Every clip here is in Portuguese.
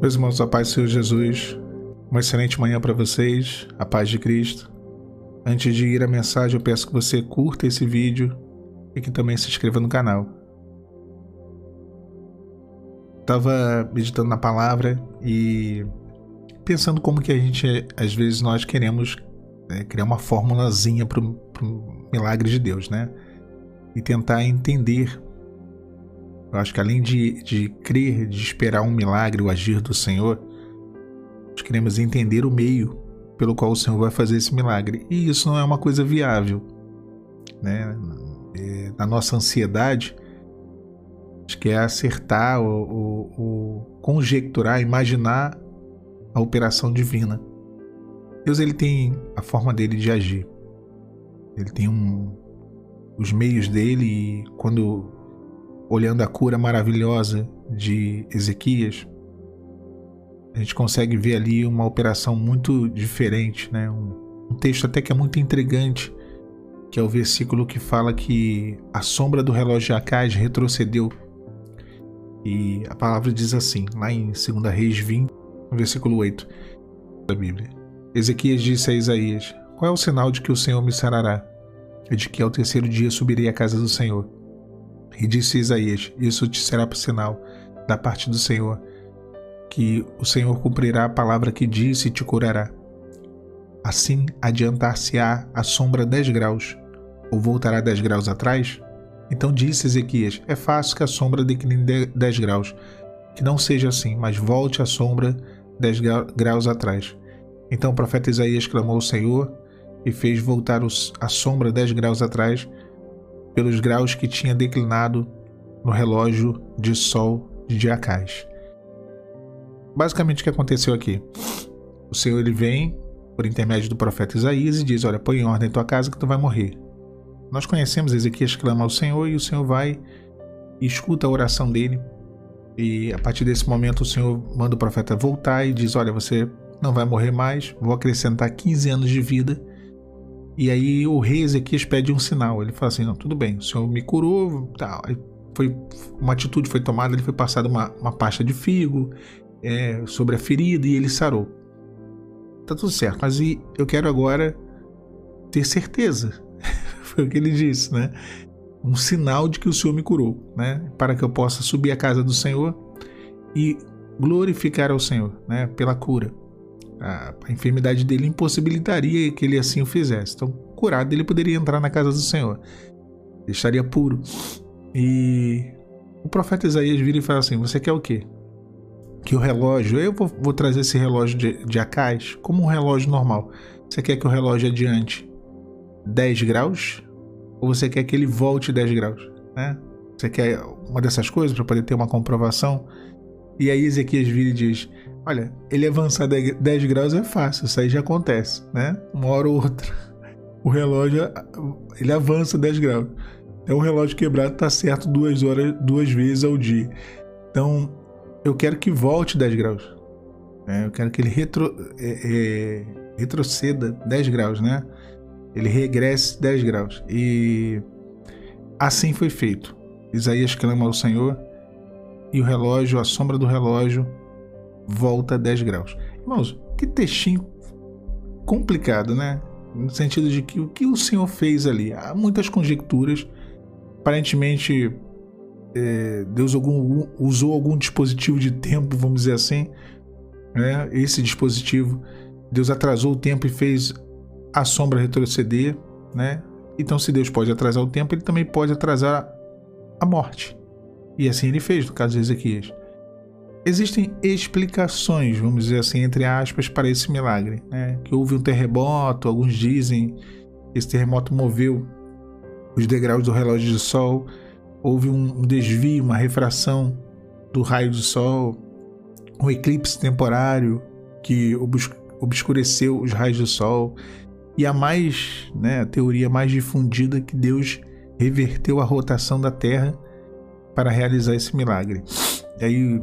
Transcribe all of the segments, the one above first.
Meus irmãos, a paz do Senhor Jesus, uma excelente manhã para vocês, a paz de Cristo. Antes de ir à mensagem, eu peço que você curta esse vídeo e que também se inscreva no canal. Estava meditando na palavra e pensando como que a gente, às vezes, nós queremos né, criar uma formulazinha para o milagre de Deus, né? E tentar entender eu acho que além de, de crer, de esperar um milagre, o agir do Senhor, nós queremos entender o meio pelo qual o Senhor vai fazer esse milagre. E isso não é uma coisa viável. Né? É, na nossa ansiedade, acho que é acertar ou, conjecturar, imaginar a operação divina. Deus ele tem a forma dele de agir. Ele tem um, os meios dele e quando olhando a cura maravilhosa de Ezequias, a gente consegue ver ali uma operação muito diferente, né? Um, um, texto até que é muito intrigante, que é o versículo que fala que a sombra do relógio de Acais retrocedeu. E a palavra diz assim, lá em 2 Reis 20, versículo 8 da Bíblia. Ezequias disse a Isaías: Qual é o sinal de que o Senhor me sarará? E de que ao terceiro dia subirei à casa do Senhor. E disse Isaías: Isso te será por sinal da parte do Senhor, que o Senhor cumprirá a palavra que disse e te curará. Assim adiantar-se-á a sombra dez graus, ou voltará dez graus atrás? Então disse Ezequias: É fácil que a sombra decline dez graus, que não seja assim, mas volte a sombra dez graus atrás. Então o profeta Isaías clamou ao Senhor e fez voltar a sombra dez graus atrás, pelos graus que tinha declinado no relógio de sol de Acais. Basicamente o que aconteceu aqui? O Senhor ele vem por intermédio do profeta Isaías e diz: Olha, põe em ordem tua casa que tu vai morrer. Nós conhecemos Ezequias clama ao Senhor e o Senhor vai e escuta a oração dele. E a partir desse momento o Senhor manda o profeta voltar e diz: Olha, você não vai morrer mais, vou acrescentar 15 anos de vida e aí o rei Ezequias pede um sinal. Ele fala assim: não, tudo bem, o senhor me curou, tal. foi uma atitude foi tomada, ele foi passado uma, uma pasta de figo é, sobre a ferida e ele sarou. Tá tudo certo, mas eu quero agora ter certeza. foi o que ele disse, né? Um sinal de que o Senhor me curou, né? Para que eu possa subir à casa do Senhor e glorificar ao Senhor, né? Pela cura a, a enfermidade dele impossibilitaria que ele assim o fizesse. Então, curado, ele poderia entrar na casa do Senhor, estaria puro. E o profeta Isaías vira e fala assim: Você quer o quê? Que o relógio, eu vou, vou trazer esse relógio de, de Acais como um relógio normal. Você quer que o relógio adiante 10 graus? Ou você quer que ele volte 10 graus? Né? Você quer uma dessas coisas para poder ter uma comprovação? E aí Ezequias vira e diz: Olha, ele avançar 10 graus é fácil, isso aí já acontece, né? Uma hora ou outra. O relógio, ele avança 10 graus. Então o relógio quebrado está certo duas horas, duas vezes ao dia. Então eu quero que volte 10 graus. Né? Eu quero que ele retro, é, é, retroceda 10 graus, né? Ele regresse 10 graus. E assim foi feito. Isaías clama ao Senhor e o relógio, a sombra do relógio, volta 10 graus. Irmãos, que textinho complicado, né? No sentido de que o que o Senhor fez ali? Há muitas conjecturas. Aparentemente, é, Deus algum, usou algum dispositivo de tempo, vamos dizer assim. Né? Esse dispositivo, Deus atrasou o tempo e fez a sombra retroceder. Né? Então, se Deus pode atrasar o tempo, ele também pode atrasar a morte. E assim ele fez no caso de Ezequias. Existem explicações, vamos dizer assim, entre aspas, para esse milagre. Né? Que houve um terremoto, alguns dizem que esse terremoto moveu os degraus do relógio de sol, houve um desvio, uma refração do raio do sol, um eclipse temporário que obscureceu os raios do sol. E a mais, né, a teoria mais difundida é que Deus reverteu a rotação da Terra para realizar esse milagre. E aí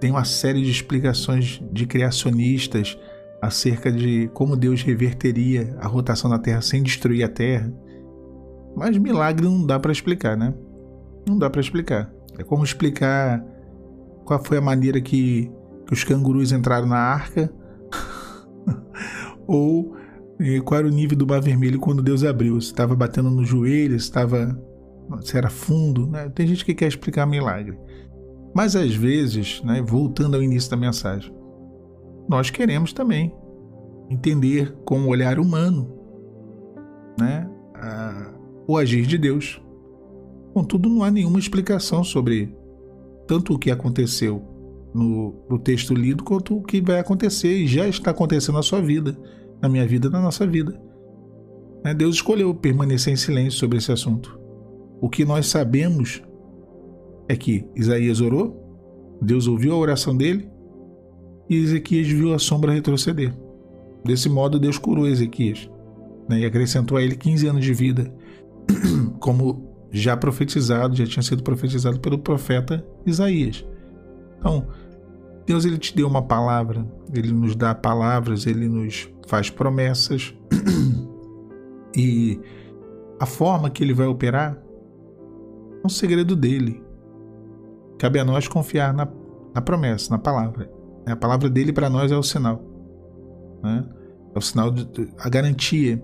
tem uma série de explicações de criacionistas acerca de como Deus reverteria a rotação da Terra sem destruir a Terra. Mas milagre não dá para explicar, né? Não dá para explicar. É como explicar qual foi a maneira que, que os cangurus entraram na arca, ou qual era o nível do mar vermelho quando Deus abriu, se estava batendo no joelho, se estava se era fundo, né? Tem gente que quer explicar milagre. Mas às vezes, né, voltando ao início da mensagem, nós queremos também entender com o olhar humano né, a, o agir de Deus. Contudo, não há nenhuma explicação sobre tanto o que aconteceu no, no texto lido quanto o que vai acontecer e já está acontecendo na sua vida, na minha vida, na nossa vida. Né, Deus escolheu permanecer em silêncio sobre esse assunto. O que nós sabemos é que Isaías orou, Deus ouviu a oração dele e Ezequias viu a sombra retroceder. Desse modo, Deus curou Ezequias né, e acrescentou a ele 15 anos de vida, como já profetizado, já tinha sido profetizado pelo profeta Isaías. Então, Deus ele te deu uma palavra, ele nos dá palavras, ele nos faz promessas e a forma que ele vai operar é um segredo dele. Cabe a nós confiar na, na promessa, na palavra. A palavra dele para nós é o sinal. Né? É o sinal, de, a garantia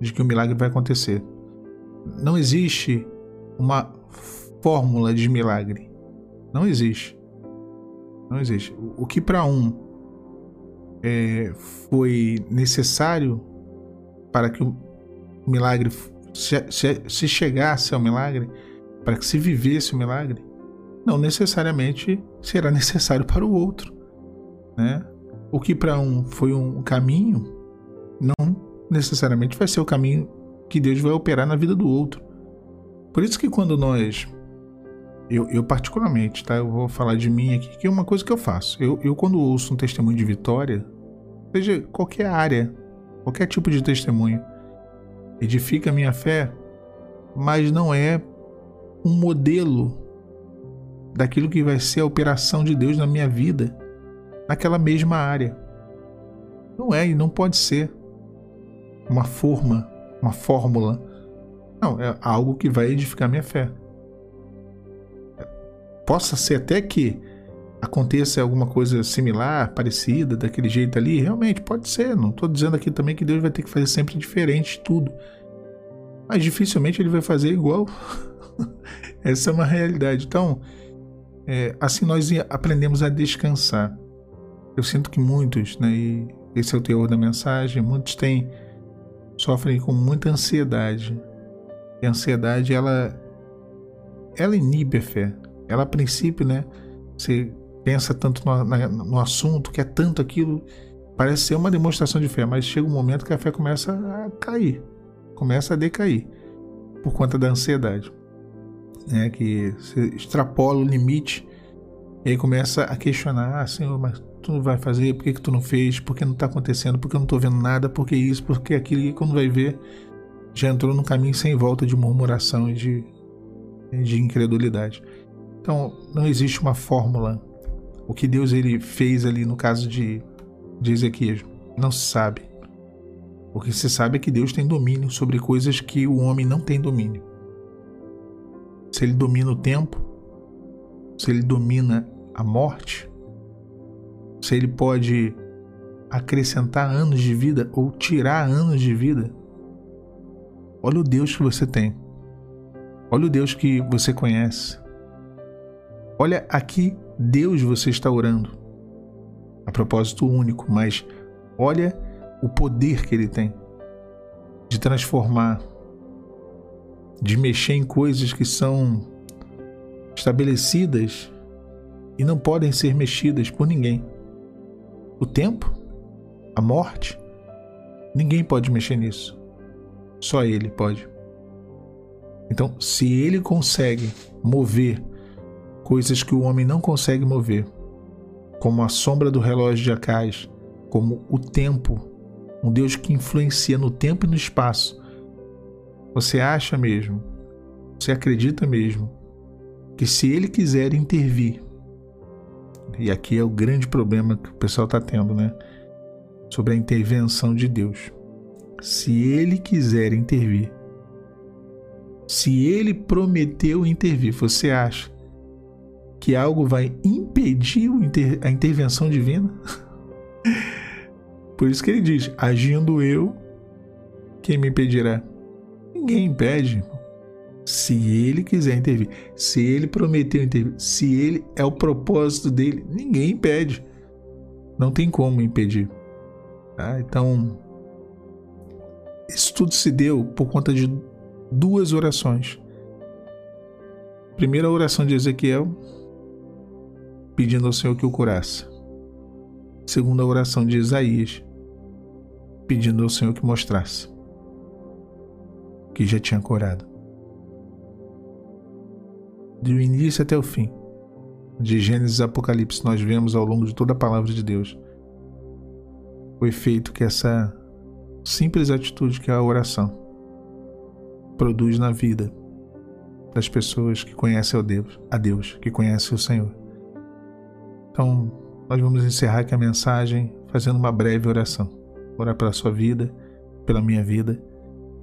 de que o milagre vai acontecer. Não existe uma fórmula de milagre. Não existe. Não existe. O que para um é, foi necessário para que o milagre se, se, se chegasse ao milagre, para que se vivesse o milagre, não necessariamente será necessário para o outro. Né? O que para um foi um caminho, não necessariamente vai ser o caminho que Deus vai operar na vida do outro. Por isso que quando nós. Eu, eu, particularmente, tá? Eu vou falar de mim aqui, que é uma coisa que eu faço. Eu, eu, quando ouço um testemunho de vitória, seja qualquer área, qualquer tipo de testemunho, edifica a minha fé, mas não é um modelo daquilo que vai ser a operação de Deus na minha vida, naquela mesma área. Não é e não pode ser uma forma, uma fórmula. Não, é algo que vai edificar minha fé. Possa ser até que aconteça alguma coisa similar, parecida, daquele jeito ali, realmente pode ser. Não estou dizendo aqui também que Deus vai ter que fazer sempre diferente tudo. Mas dificilmente ele vai fazer igual. Essa é uma realidade. Então, é, assim nós aprendemos a descansar. Eu sinto que muitos, né, e esse é o teor da mensagem, muitos têm sofrem com muita ansiedade. E a ansiedade ela ela inibe a fé. Ela a princípio, né, você pensa tanto no, na, no assunto, que é tanto aquilo, parece ser uma demonstração de fé, mas chega um momento que a fé começa a cair, começa a decair por conta da ansiedade né, que você extrapola o limite e aí começa a questionar, ah, Senhor, mas tu não vai fazer, por que, que tu não fez, por que não está acontecendo, por que eu não estou vendo nada, por que isso, por que aquilo, e quando vai ver, já entrou num caminho sem volta de murmuração e de, de incredulidade. Então, não existe uma fórmula. O que Deus ele fez ali no caso de, de Ezequias, não se sabe. O que se sabe é que Deus tem domínio sobre coisas que o homem não tem domínio se ele domina o tempo, se ele domina a morte, se ele pode acrescentar anos de vida ou tirar anos de vida. Olha o Deus que você tem. Olha o Deus que você conhece. Olha aqui Deus você está orando. A propósito único, mas olha o poder que ele tem de transformar de mexer em coisas que são estabelecidas e não podem ser mexidas por ninguém. O tempo, a morte, ninguém pode mexer nisso. Só ele pode. Então, se ele consegue mover coisas que o homem não consegue mover, como a sombra do relógio de Acais, como o tempo, um Deus que influencia no tempo e no espaço, você acha mesmo, você acredita mesmo, que se ele quiser intervir, e aqui é o grande problema que o pessoal está tendo, né? Sobre a intervenção de Deus. Se ele quiser intervir, se ele prometeu intervir, você acha que algo vai impedir a intervenção divina? Por isso que ele diz: agindo eu, quem me impedirá? Ninguém impede. Se ele quiser intervir, se ele prometeu intervir, se ele é o propósito dele, ninguém impede. Não tem como impedir. Tá? Então, isso tudo se deu por conta de duas orações. Primeira oração de Ezequiel, pedindo ao Senhor que o curasse. Segunda oração de Isaías, pedindo ao Senhor que mostrasse que já tinha curado. Do início até o fim, de Gênesis a Apocalipse, nós vemos ao longo de toda a palavra de Deus o efeito que essa simples atitude que é a oração produz na vida das pessoas que conhecem a Deus, a Deus, que conhecem o Senhor. Então, nós vamos encerrar aqui a mensagem fazendo uma breve oração. Orar pela sua vida, pela minha vida.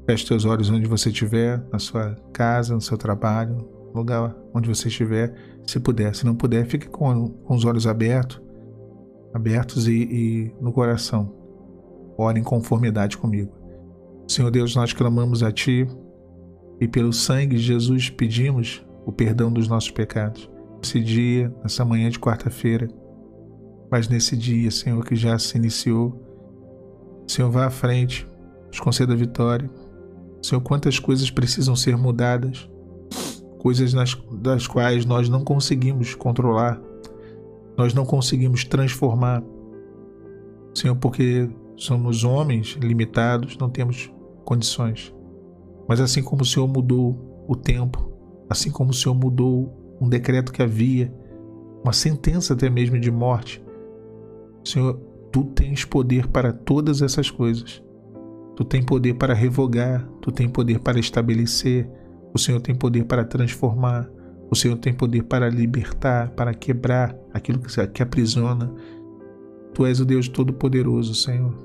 Feche seus olhos onde você estiver, na sua casa, no seu trabalho, lugar onde você estiver, se puder. Se não puder, fique com, com os olhos abertos, abertos e, e no coração. Ore em conformidade comigo. Senhor Deus, nós clamamos a Ti e pelo sangue de Jesus pedimos o perdão dos nossos pecados. Esse dia, nessa manhã de quarta-feira, mas nesse dia, Senhor, que já se iniciou, Senhor, vá à frente, nos conceda vitória. Senhor, quantas coisas precisam ser mudadas, coisas nas, das quais nós não conseguimos controlar, nós não conseguimos transformar. Senhor, porque somos homens limitados, não temos condições. Mas assim como o Senhor mudou o tempo, assim como o Senhor mudou um decreto que havia, uma sentença até mesmo de morte, Senhor, tu tens poder para todas essas coisas. Tu tens poder para revogar, tu tens poder para estabelecer, o Senhor tem poder para transformar, o Senhor tem poder para libertar, para quebrar aquilo que aprisiona. Tu és o Deus Todo-Poderoso, Senhor.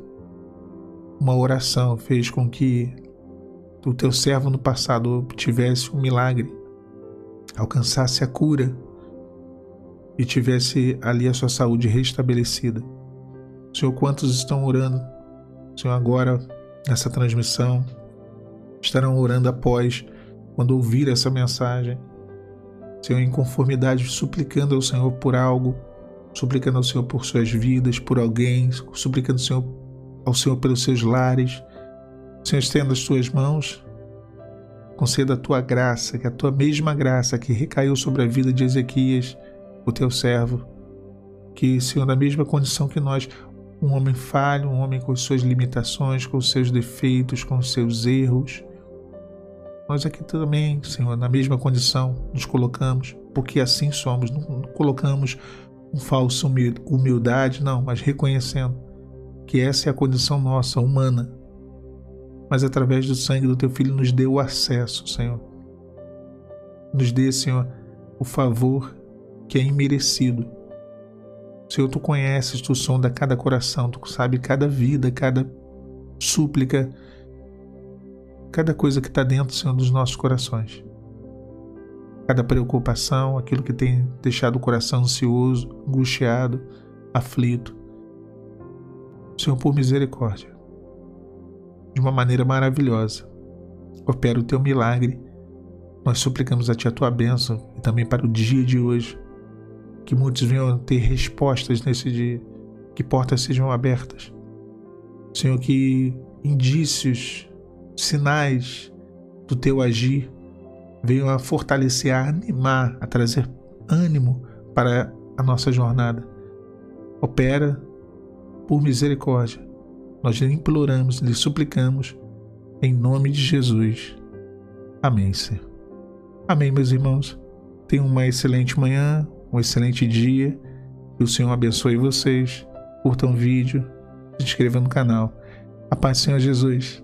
Uma oração fez com que o teu servo no passado tivesse um milagre, alcançasse a cura e tivesse ali a sua saúde restabelecida. Senhor, quantos estão orando? Senhor, agora nessa transmissão estarão orando após quando ouvir essa mensagem. Senhor, em conformidade, suplicando ao Senhor por algo, suplicando ao Senhor por suas vidas, por alguém, suplicando ao Senhor, ao Senhor pelos seus lares, Senhor, estenda as tuas mãos, conceda a tua graça, que a tua mesma graça que recaiu sobre a vida de Ezequias, o teu servo, que, Senhor, na mesma condição que nós, um homem falho, um homem com suas limitações, com seus defeitos, com seus erros, nós aqui também, Senhor, na mesma condição nos colocamos, porque assim somos, não colocamos um falso humildade, não, mas reconhecendo que essa é a condição nossa, humana, mas através do sangue do teu filho nos dê o acesso, Senhor. Nos dê, Senhor, o favor que é imerecido. Senhor, tu conheces, tu sonda cada coração, tu sabe cada vida, cada súplica, cada coisa que está dentro, Senhor, dos nossos corações. Cada preocupação, aquilo que tem deixado o coração ansioso, angustiado, aflito. Senhor, por misericórdia, de uma maneira maravilhosa. Opera o teu milagre. Nós suplicamos a Ti a tua bênção e também para o dia de hoje. Que muitos venham ter respostas nesse dia. Que portas sejam abertas. Senhor, que indícios, sinais do teu agir venham a fortalecer, a animar, a trazer ânimo para a nossa jornada. Opera por misericórdia nós lhe imploramos, lhe suplicamos, em nome de Jesus. Amém, Senhor. Amém, meus irmãos. Tenham uma excelente manhã, um excelente dia. Que o Senhor abençoe vocês. Curtam o vídeo, se inscrevam no canal. A paz do Senhor Jesus.